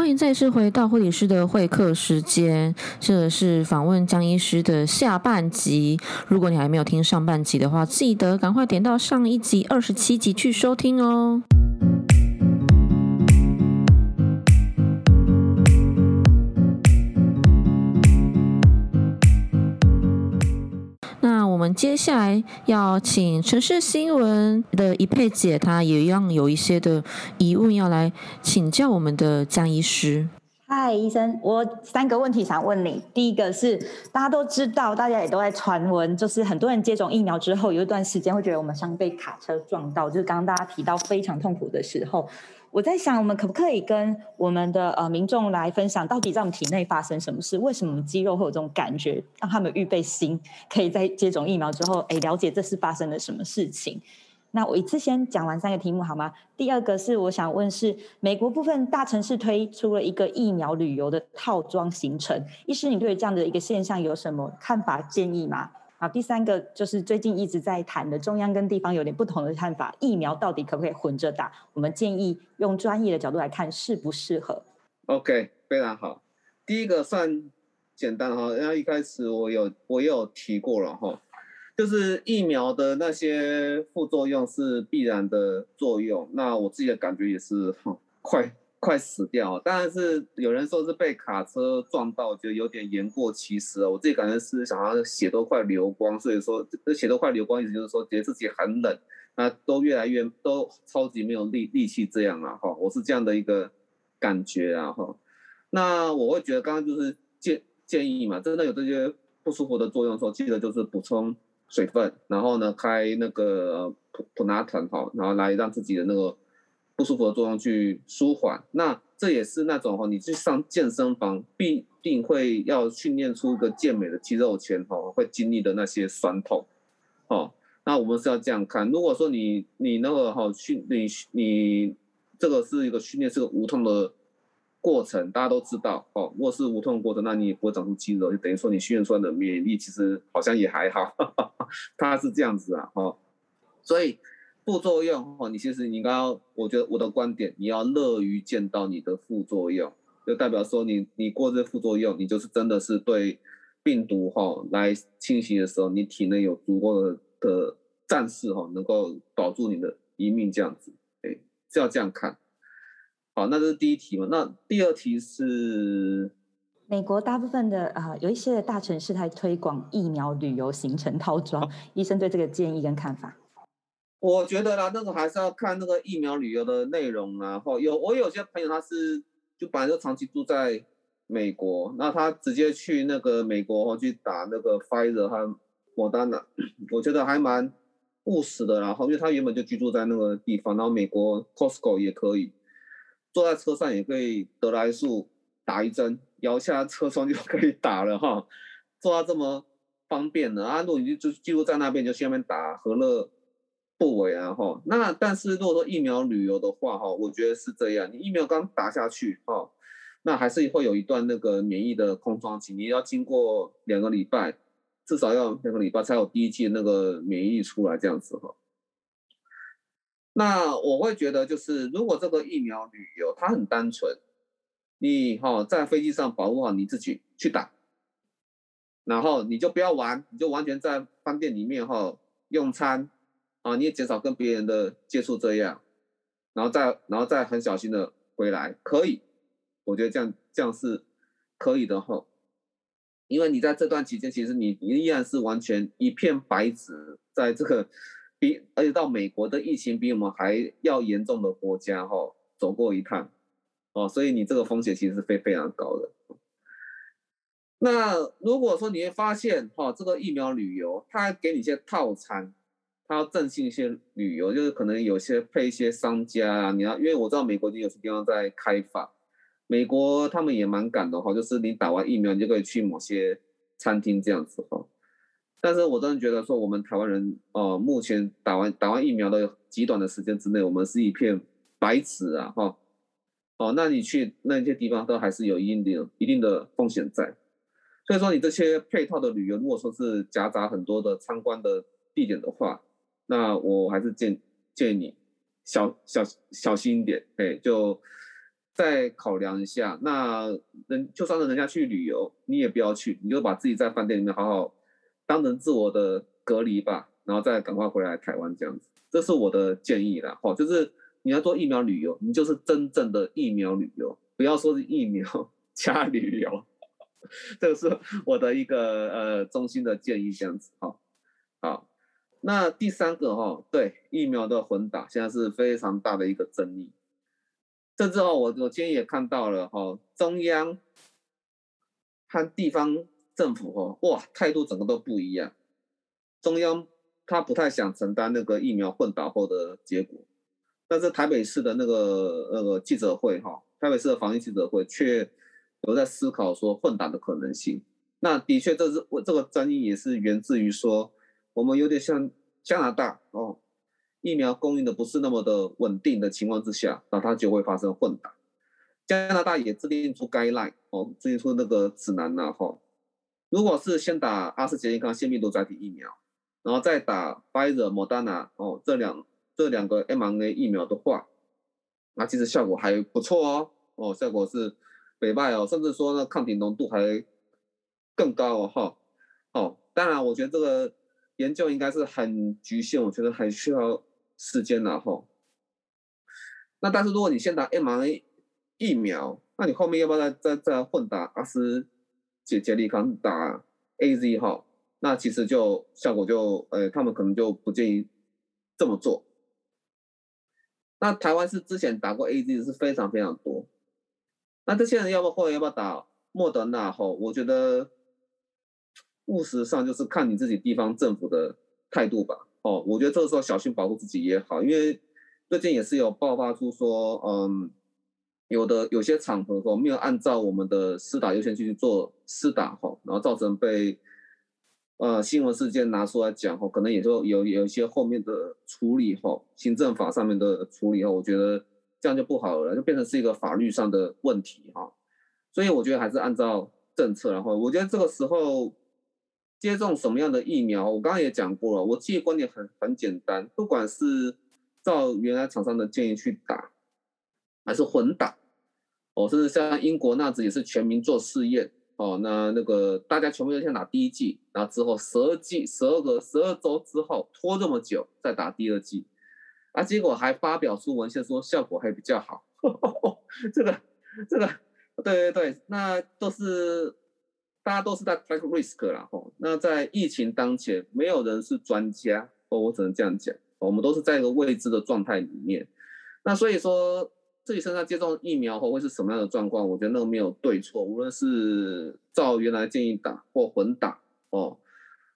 欢迎再次回到护理师的会客时间，这是访问江医师的下半集。如果你还没有听上半集的话，记得赶快点到上一集二十七集去收听哦。接下来要请城市新闻的一佩姐，她也一样有一些的疑问要来请教我们的江医师。嗨，医生，我三个问题想问你。第一个是大家都知道，大家也都在传闻，就是很多人接种疫苗之后，有一段时间会觉得我们像被卡车撞到，就是刚刚大家提到非常痛苦的时候。我在想，我们可不可以跟我们的呃民众来分享，到底在我们体内发生什么事？为什么肌肉会有这种感觉？让他们预备心，可以在接种疫苗之后，哎，了解这是发生了什么事情。那我一次先讲完三个题目好吗？第二个是我想问是，美国部分大城市推出了一个疫苗旅游的套装行程，医师，你对这样的一个现象有什么看法建议吗？好，第三个就是最近一直在谈的，中央跟地方有点不同的看法，疫苗到底可不可以混着打？我们建议用专业的角度来看适不适合。OK，非常好。第一个算简单哈，因为一开始我有我有提过了哈，就是疫苗的那些副作用是必然的作用，那我自己的感觉也是快。快死掉，当然是有人说是被卡车撞到，觉得有点言过其实啊。我自己感觉是想要血都快流光，所以说这血都快流光，意思就是说觉得自己很冷，那都越来越都超级没有力力气这样了哈。我是这样的一个感觉啊哈。那我会觉得刚刚就是建建议嘛，真的有这些不舒服的作用的时候，记得就是补充水分，然后呢开那个普普拿疼哈，然后来让自己的那个。不舒服的作用去舒缓，那这也是那种哈，你去上健身房必定会要训练出一个健美的肌肉前哈，会经历的那些酸痛，哦，那我们是要这样看。如果说你你那个哈训你你这个是一个训练是个无痛的过程，大家都知道哦。如果是无痛过程，那你也不会长出肌肉，就等于说你训练出来的免疫力其实好像也还好，它是这样子啊，哦，所以。副作用哈，你其实你刚刚，我觉得我的观点，你要乐于见到你的副作用，就代表说你你过这副作用，你就是真的是对病毒哈来侵袭的时候，你体内有足够的的战士哈，能够保住你的一命这样子，哎，是要这样看。好，那这是第一题嘛？那第二题是，美国大部分的啊，有一些的大城市在推广疫苗旅游行程套装，医生对这个建议跟看法。我觉得啦，那个还是要看那个疫苗旅游的内容啊。或有我有些朋友他是就本来就长期住在美国，那他直接去那个美国去打那个 Pfizer 和莫丹娜，我觉得还蛮务实的。然后因为他原本就居住在那个地方，然后美国 Costco 也可以坐在车上也可以得来速打一针，摇下车窗就可以打了哈，做到这么方便的啊。如果你就居住在那边，就去那边打，何乐？不为啊哈，那但是如果说疫苗旅游的话哈，我觉得是这样，你疫苗刚打下去哈，那还是会有一段那个免疫的空窗期，你要经过两个礼拜，至少要两个礼拜才有第一剂那个免疫出来这样子哈。那我会觉得就是如果这个疫苗旅游它很单纯，你哈在飞机上保护好你自己去打，然后你就不要玩，你就完全在饭店里面哈用餐。啊，你也减少跟别人的接触，这样，然后再，然后再很小心的回来，可以，我觉得这样这样是可以的哈，因为你在这段期间，其实你你依然是完全一片白纸，在这个比而且到美国的疫情比我们还要严重的国家哈走过一趟，哦，所以你这个风险其实是非非常高的。那如果说你会发现哈，这个疫苗旅游，它给你一些套餐。他要振兴一些旅游，就是可能有些配一些商家啊，你要，因为我知道美国已经有些地方在开放，美国他们也蛮赶的哈，就是你打完疫苗，你就可以去某些餐厅这样子哈。但是我真的觉得说，我们台湾人哦，目前打完打完疫苗的极短的时间之内，我们是一片白纸啊哈。哦，那你去那些地方都还是有一定的一定的风险在，所以说你这些配套的旅游，如果说是夹杂很多的参观的地点的话，那我还是建建议你小小小心一点，哎，就再考量一下。那人就算是人家去旅游，你也不要去，你就把自己在饭店里面好好当成自我的隔离吧，然后再赶快回来台湾这样子。这是我的建议啦，哦，就是你要做疫苗旅游，你就是真正的疫苗旅游，不要说是疫苗加旅游。这个是我的一个呃衷心的建议，这样子哈。好，那第三个哈，对疫苗的混打现在是非常大的一个争议。甚至哦，我我今天也看到了哈，中央和地方政府哈，哇，态度整个都不一样。中央他不太想承担那个疫苗混打后的结果，但是台北市的那个那个记者会哈，台北市的防疫记者会却。有在思考说混打的可能性，那的确这是我这个争议也是源自于说，我们有点像加拿大哦，疫苗供应的不是那么的稳定的情况之下，那它就会发生混打。加拿大也制定出 guideline 哦，制定出那个指南呐哈，如果是先打阿斯捷利康腺病毒载体疫苗，然后再打 Pfizer、Moderna 哦这两这两个 mRNA 疫苗的话，那其实效果还不错哦哦，效果是。北拜哦，甚至说呢，抗体浓度还更高哦，哈，哦，当然，我觉得这个研究应该是很局限，我觉得还需要时间呢，哈。那但是如果你先打 mRNA 疫苗，那你后面要不要再再再混打阿斯捷捷利康打 AZ 哈？那其实就效果就，呃，他们可能就不建议这么做。那台湾是之前打过 AZ 是非常非常多。那这些人要不要或者要不要打莫德纳？吼，我觉得务实上就是看你自己地方政府的态度吧。哦，我觉得这个时候小心保护自己也好，因为最近也是有爆发出说，嗯，有的有些场合吼没有按照我们的施打优先去做施打，吼，然后造成被呃新闻事件拿出来讲，吼，可能也就有有一些后面的处理，吼，行政法上面的处理，吼，我觉得。这样就不好了，就变成是一个法律上的问题哈。所以我觉得还是按照政策，然后我觉得这个时候接种什么样的疫苗，我刚刚也讲过了，我自己观点很很简单，不管是照原来厂商的建议去打，还是混打，哦，甚至像英国那子也是全民做试验，哦，那那个大家全部都先打第一剂，然后之后十二剂、十二个、十二周之后拖这么久再打第二剂。啊，结果还发表出文献说效果还比较好，这个这个，对对对，那都是大家都是在 take risk 啦吼。那在疫情当前，没有人是专家哦，我只能这样讲，我们都是在一个未知的状态里面。那所以说自己身上接种疫苗后会是什么样的状况，我觉得那个没有对错，无论是照原来建议打或混打哦。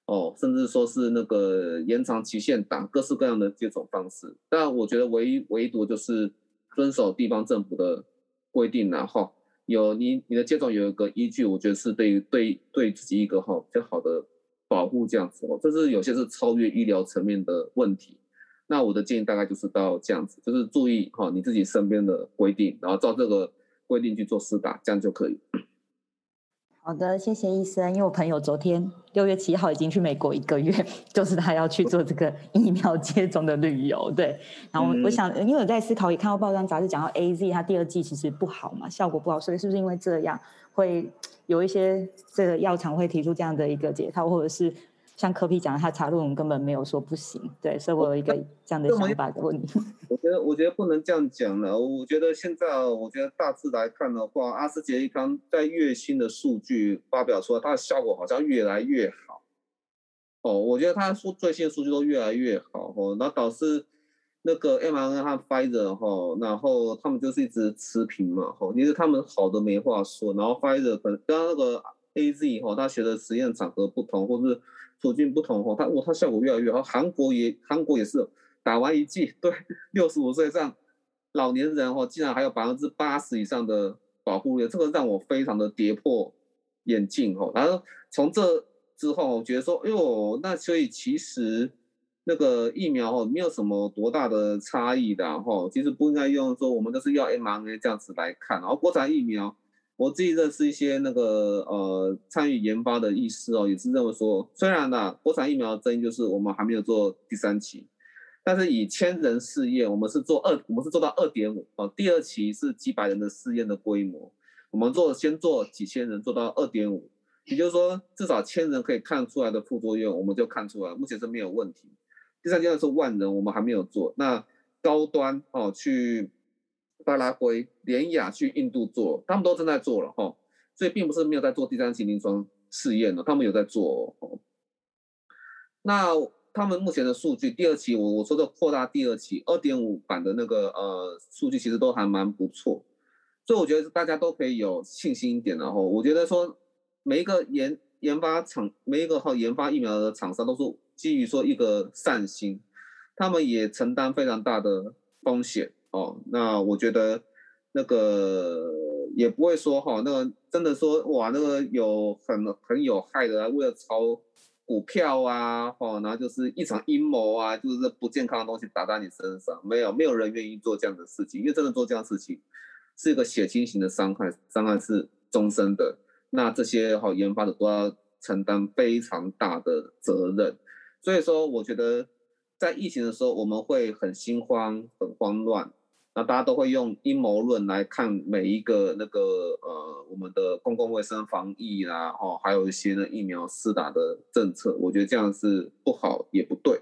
哦，甚至说是那个延长期限打各式各样的接种方式，但我觉得唯一唯独就是遵守地方政府的规定，然后有你你的接种有一个依据，我觉得是对于对对自己一个哈比较好的保护这样子哦，这是有些是超越医疗层面的问题。那我的建议大概就是到这样子，就是注意哈你自己身边的规定，然后照这个规定去做施打，这样就可以。好的，谢谢医生。因为我朋友昨天六月七号已经去美国一个月，就是他要去做这个疫苗接种的旅游。对，然后我想，因为我在思考，也看到报章杂志讲到 A Z 它第二季其实不好嘛，效果不好，所以是不是因为这样会有一些这个药厂会提出这样的一个解套，或者是？像科比讲的，他查论文根本没有说不行，对，所以我有一个这样的想法的问题。我觉得，我觉得不能这样讲了。我觉得现在，我觉得大致来看的话，阿斯捷利康在月薪的数据发表出来，它的效果好像越来越好。哦，我觉得它说最新数据都越来越好，哦，那导致那个 mRNA 和 Pfizer 哈，然后他们就是一直持平嘛，哈，其实他们好的没话说，然后 Pfizer 可能刚刚那个 AZ 哈，他学的实验场合不同，或是。途径不同哦，它哦它效果越来越好。韩国也韩国也是打完一剂，对六十五岁以上老年人哦，竟然还有百分之八十以上的保护率，这个让我非常的跌破眼镜哦。然后从这之后，我觉得说，哎呦，那所以其实那个疫苗哦，没有什么多大的差异的哈。其实不应该用说我们都是要 mRNA 这样子来看，然后国产疫苗。我自己认识一些那个呃参与研发的医师哦，也是认为说，虽然呢国产疫苗的争议就是我们还没有做第三期，但是以千人试验，我们是做二，我们是做到二点五哦。第二期是几百人的试验的规模，我们做先做几千人，做到二点五，也就是说至少千人可以看出来的副作用，我们就看出来，目前是没有问题。第三阶段是万人，我们还没有做。那高端哦，去巴拉圭、连雅去印度做，他们都正在做了哈，所以并不是没有在做第三期临床试验了，他们有在做哦。那他们目前的数据，第二期我我说的扩大第二期二点五版的那个呃数据，其实都还蛮不错，所以我觉得大家都可以有信心一点。然后我觉得说每一个研研发厂，每一个好研发疫苗的厂商都是基于说一个善心，他们也承担非常大的风险哦。那我觉得那个也不会说哈，那个真的说哇，那个有很很有害的，为了炒。股票啊，哦，然后就是一场阴谋啊，就是不健康的东西打在你身上，没有，没有人愿意做这样的事情，因为真的做这样事情是一个血清型的伤害，伤害是终身的。那这些好研发的都要承担非常大的责任，所以说我觉得在疫情的时候我们会很心慌、很慌乱。那大家都会用阴谋论来看每一个那个呃我们的公共卫生防疫啦，哦，还有一些呢疫苗施打的政策，我觉得这样是不好也不对，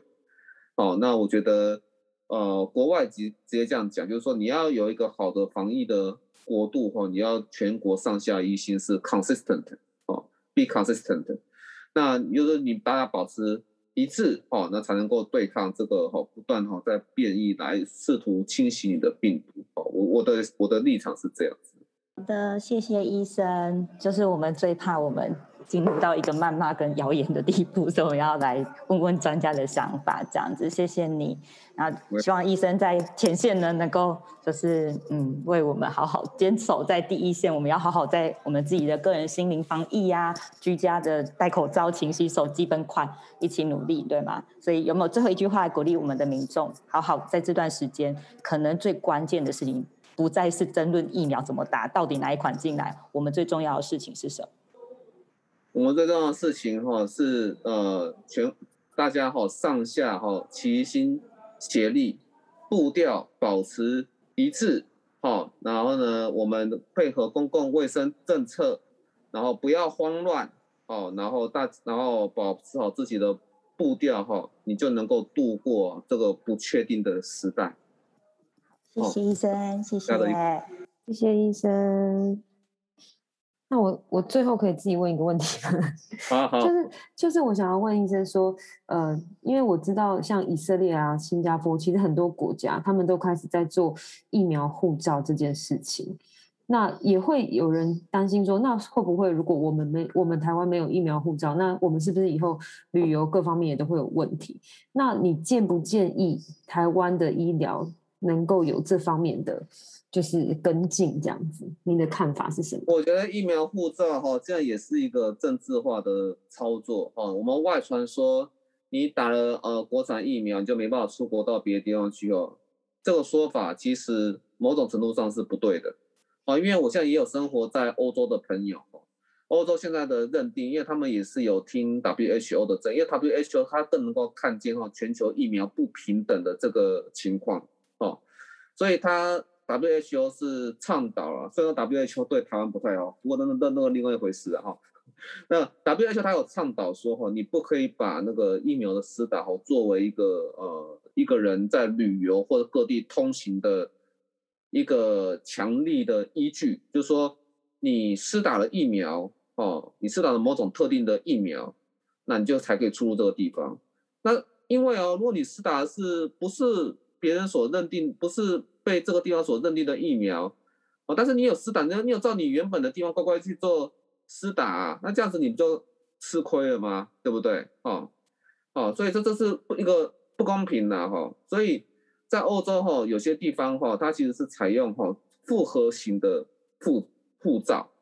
哦，那我觉得呃国外直直接这样讲，就是说你要有一个好的防疫的国度哦，你要全国上下一心是 consistent 哦，be consistent，那就是你大家保持。一致哦，那才能够对抗这个哈不断哈在变异来试图清洗你的病毒哦。我我的我的立场是这样子。好的，谢谢医生。就是我们最怕我们。进入到一个谩骂跟谣言的地步，所以我要来问问专家的想法，这样子，谢谢你。然后希望医生在前线呢，能够就是嗯，为我们好好坚守在第一线。我们要好好在我们自己的个人心灵防疫呀，居家的戴口罩、勤洗手基本款，一起努力，对吗？所以有没有最后一句话鼓励我们的民众，好好在这段时间，可能最关键的事情不再是争论疫苗怎么打，到底哪一款进来，我们最重要的事情是什么？我们最重要的事情哈是呃全大家哈上下哈齐心协力，步调保持一致哈，然后呢我们配合公共卫生政策，然后不要慌乱哦，然后大然后保持好自己的步调哈，你就能够度过这个不确定的时代。谢谢医生，谢谢，谢谢医生。那我我最后可以自己问一个问题吗？好好，就是就是我想要问医生说，呃，因为我知道像以色列啊、新加坡，其实很多国家他们都开始在做疫苗护照这件事情。那也会有人担心说，那会不会如果我们没我们台湾没有疫苗护照，那我们是不是以后旅游各方面也都会有问题？那你建不建议台湾的医疗能够有这方面的？就是跟进这样子，您的看法是什么？我觉得疫苗护照哈，这样也是一个政治化的操作哈。我们外传说你打了呃国产疫苗，你就没办法出国到别的地方去哦。这个说法其实某种程度上是不对的啊，因为我现在也有生活在欧洲的朋友，欧洲现在的认定，因为他们也是有听 WHO 的证，因为 WHO 它更能够看见哈全球疫苗不平等的这个情况哦，所以它。WHO 是倡导了，虽然 WHO 对台湾不太好，不过那那那个另外一回事啊哈。那 WHO 他有倡导说哈，你不可以把那个疫苗的施打哈作为一个呃一个人在旅游或者各地通行的一个强力的依据，就是说你施打了疫苗哦，你施打了某种特定的疫苗，那你就才可以出入这个地方。那因为哦，如果你施打的是不是别人所认定不是。被这个地方所认定的疫苗，哦，但是你有施打，你你有照你原本的地方乖乖去做施打，那这样子你就吃亏了吗？对不对？哦，哦，所以这这是一个不公平的哈。所以在欧洲哈，有些地方哈，它其实是采用哈复合型的护护照。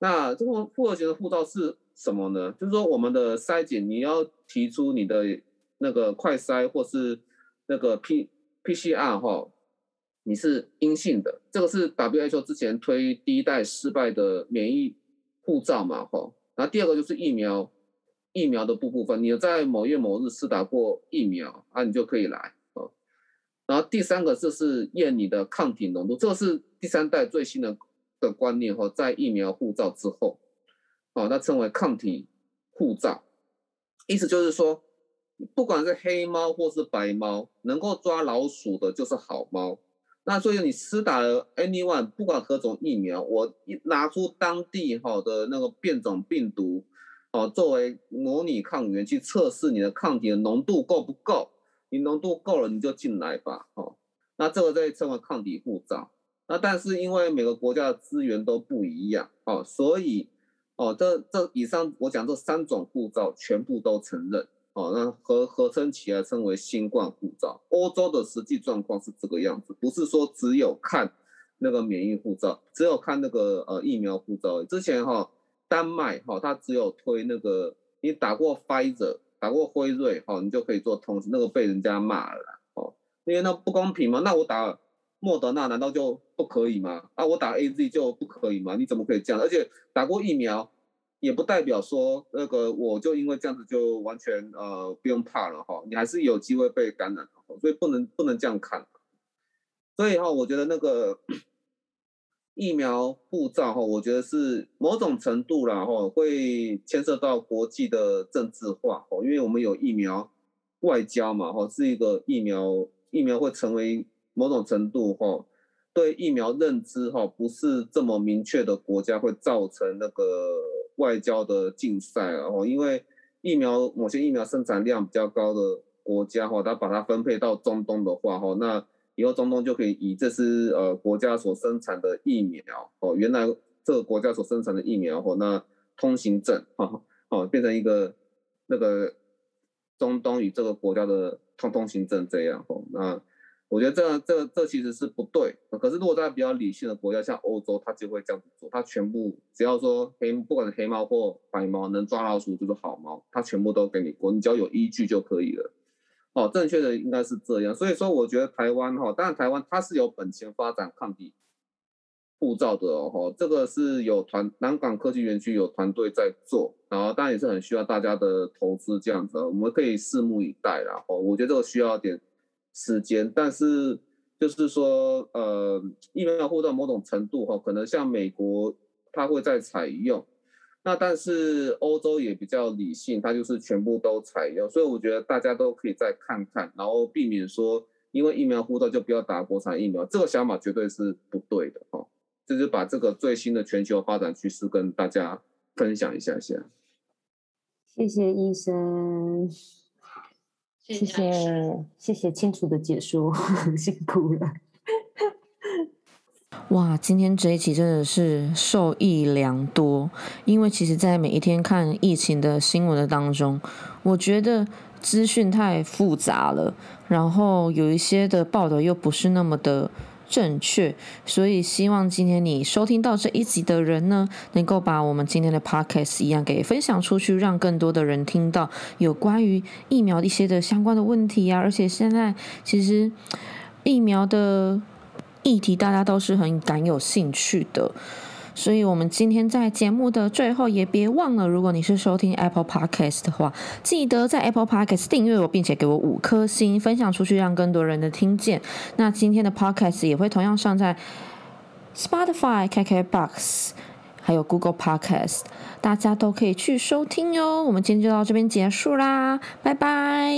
那这个复合型的护照是什么呢？就是说我们的筛检，你要提出你的那个快筛或是那个 P PCR 哈。你是阴性的，这个是 WHO 之前推第一代失败的免疫护照嘛？哈，然后第二个就是疫苗，疫苗的部部分，你在某月某日施打过疫苗啊，你就可以来哦。然后第三个就是验你的抗体浓度，这个是第三代最新的的观念哈，在疫苗护照之后，哦，那称为抗体护照，意思就是说，不管是黑猫或是白猫，能够抓老鼠的就是好猫。那所以你施打了 anyone，不管何种疫苗，我一拿出当地哈的那个变种病毒，哦，作为模拟抗原去测试你的抗体的浓度够不够。你浓度够了，你就进来吧，哦，那这个被称为抗体护照。那但是因为每个国家的资源都不一样，哦，所以，哦，这这以上我讲这三种护照全部都承认，哦，那合合称起来称为新冠护照。欧洲的实际状况是这个样子，不是说只有看那个免疫护照，只有看那个呃疫苗护照。之前哈，丹麦哈，它只有推那个你打过 Pfizer。打过辉瑞，哈，你就可以做通知，那个被人家骂了，哦，因为那不公平嘛。那我打莫德纳难道就不可以吗？啊，我打 A Z 就不可以吗？你怎么可以这样？而且打过疫苗也不代表说那个我就因为这样子就完全呃不用怕了，哈，你还是有机会被感染的，所以不能不能这样看。所以哈，我觉得那个。疫苗护照哈，我觉得是某种程度啦哈，会牵涉到国际的政治化哦，因为我们有疫苗外交嘛哈，是一个疫苗疫苗会成为某种程度哈，对疫苗认知哈不是这么明确的国家会造成那个外交的竞赛啊哈，因为疫苗某些疫苗生产量比较高的国家哈，它把它分配到中东的话哈，那。以后中东就可以以这是呃国家所生产的疫苗哦，原来这个国家所生产的疫苗哦，那通行证哈哦变成一个那个中东与这个国家的通通行证这样哦，那我觉得这这这其实是不对。可是如果在比较理性的国家，像欧洲，它就会这样子做，它全部只要说黑不管是黑猫或白猫能抓老鼠就是好猫，它全部都给你过，你只要有依据就可以了。哦，正确的应该是这样，所以说我觉得台湾哈，当然台湾它是有本钱发展抗体护照的哦，这个是有团南港科技园区有团队在做，然后当然也是很需要大家的投资这样子，我们可以拭目以待啦。哦，我觉得这个需要点时间，但是就是说呃，疫苗护照某种程度哈，可能像美国它会在采用。那但是欧洲也比较理性，它就是全部都采用，所以我觉得大家都可以再看看，然后避免说因为疫苗护照就不要打国产疫苗，这个想法绝对是不对的哈。就是把这个最新的全球发展趋势跟大家分享一下先。谢谢医生，谢谢谢谢清楚的解说，辛苦了。哇，今天这一期真的是受益良多，因为其实，在每一天看疫情的新闻的当中，我觉得资讯太复杂了，然后有一些的报道又不是那么的正确，所以希望今天你收听到这一集的人呢，能够把我们今天的 podcast 一样给分享出去，让更多的人听到有关于疫苗一些的相关的问题啊，而且现在其实疫苗的。议题大家都是很感有兴趣的，所以，我们今天在节目的最后也别忘了，如果你是收听 Apple Podcast 的话，记得在 Apple Podcast 订阅我，并且给我五颗星，分享出去，让更多人的听见。那今天的 Podcast 也会同样上在 Spotify、KKBox，还有 Google Podcast，大家都可以去收听哟。我们今天就到这边结束啦，拜拜。